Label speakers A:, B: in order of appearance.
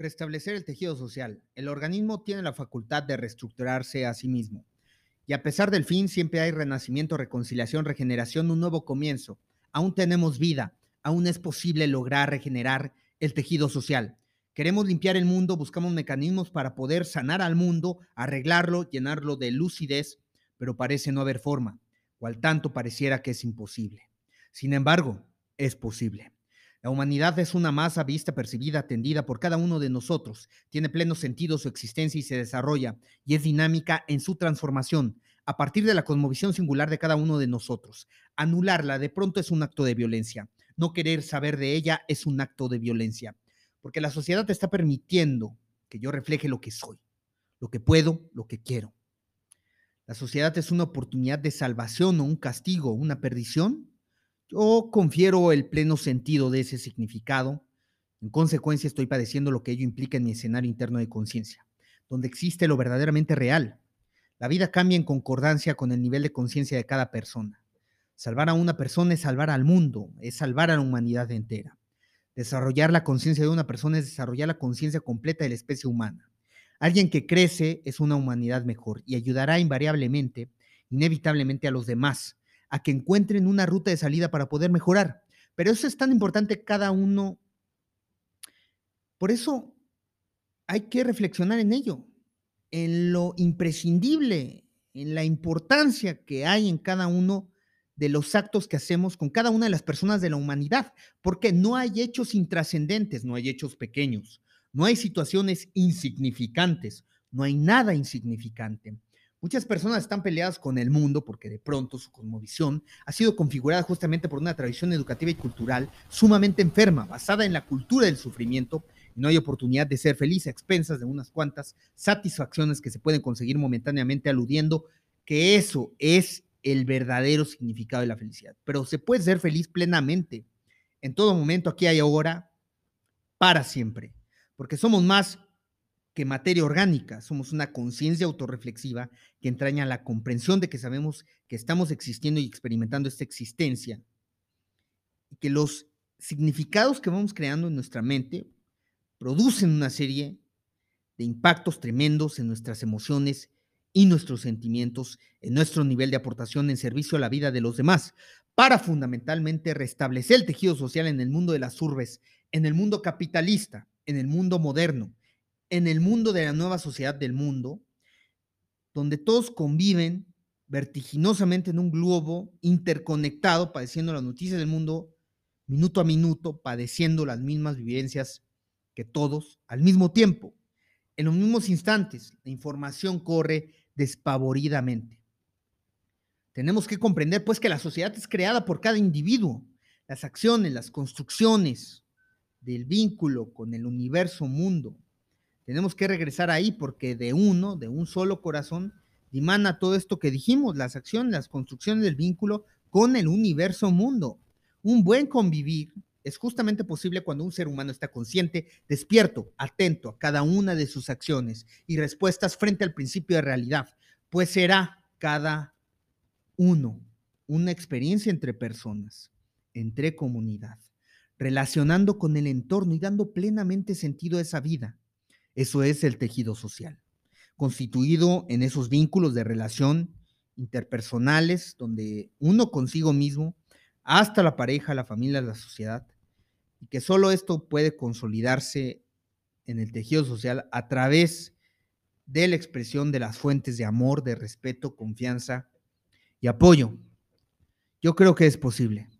A: restablecer el tejido social. El organismo tiene la facultad de reestructurarse a sí mismo. Y a pesar del fin, siempre hay renacimiento, reconciliación, regeneración, un nuevo comienzo. Aún tenemos vida, aún es posible lograr regenerar el tejido social. Queremos limpiar el mundo, buscamos mecanismos para poder sanar al mundo, arreglarlo, llenarlo de lucidez, pero parece no haber forma, cual tanto pareciera que es imposible. Sin embargo, es posible. La humanidad es una masa vista, percibida, atendida por cada uno de nosotros. Tiene pleno sentido su existencia y se desarrolla y es dinámica en su transformación a partir de la cosmovisión singular de cada uno de nosotros. Anularla de pronto es un acto de violencia. No querer saber de ella es un acto de violencia, porque la sociedad te está permitiendo que yo refleje lo que soy, lo que puedo, lo que quiero. La sociedad es una oportunidad de salvación o un castigo, una perdición. Yo confiero el pleno sentido de ese significado. En consecuencia, estoy padeciendo lo que ello implica en mi escenario interno de conciencia, donde existe lo verdaderamente real. La vida cambia en concordancia con el nivel de conciencia de cada persona. Salvar a una persona es salvar al mundo, es salvar a la humanidad entera. Desarrollar la conciencia de una persona es desarrollar la conciencia completa de la especie humana. Alguien que crece es una humanidad mejor y ayudará invariablemente, inevitablemente a los demás a que encuentren una ruta de salida para poder mejorar. Pero eso es tan importante cada uno. Por eso hay que reflexionar en ello, en lo imprescindible, en la importancia que hay en cada uno de los actos que hacemos con cada una de las personas de la humanidad, porque no hay hechos intrascendentes, no hay hechos pequeños, no hay situaciones insignificantes, no hay nada insignificante. Muchas personas están peleadas con el mundo porque de pronto su cosmovisión ha sido configurada justamente por una tradición educativa y cultural sumamente enferma, basada en la cultura del sufrimiento, y no hay oportunidad de ser feliz a expensas de unas cuantas satisfacciones que se pueden conseguir momentáneamente aludiendo que eso es el verdadero significado de la felicidad. Pero se puede ser feliz plenamente, en todo momento, aquí y ahora, para siempre, porque somos más que materia orgánica, somos una conciencia autorreflexiva que entraña la comprensión de que sabemos que estamos existiendo y experimentando esta existencia, y que los significados que vamos creando en nuestra mente producen una serie de impactos tremendos en nuestras emociones y nuestros sentimientos, en nuestro nivel de aportación en servicio a la vida de los demás, para fundamentalmente restablecer el tejido social en el mundo de las urbes, en el mundo capitalista, en el mundo moderno, en el mundo de la nueva sociedad del mundo, donde todos conviven vertiginosamente en un globo interconectado, padeciendo las noticias del mundo minuto a minuto, padeciendo las mismas vivencias que todos al mismo tiempo. En los mismos instantes, la información corre despavoridamente. Tenemos que comprender, pues, que la sociedad es creada por cada individuo. Las acciones, las construcciones del vínculo con el universo mundo, tenemos que regresar ahí porque de uno, de un solo corazón, dimana todo esto que dijimos, las acciones, las construcciones del vínculo con el universo mundo. Un buen convivir es justamente posible cuando un ser humano está consciente, despierto, atento a cada una de sus acciones y respuestas frente al principio de realidad, pues será cada uno una experiencia entre personas, entre comunidad, relacionando con el entorno y dando plenamente sentido a esa vida eso es el tejido social, constituido en esos vínculos de relación interpersonales donde uno consigo mismo, hasta la pareja, la familia, la sociedad, y que solo esto puede consolidarse en el tejido social a través de la expresión de las fuentes de amor, de respeto, confianza y apoyo. Yo creo que es posible.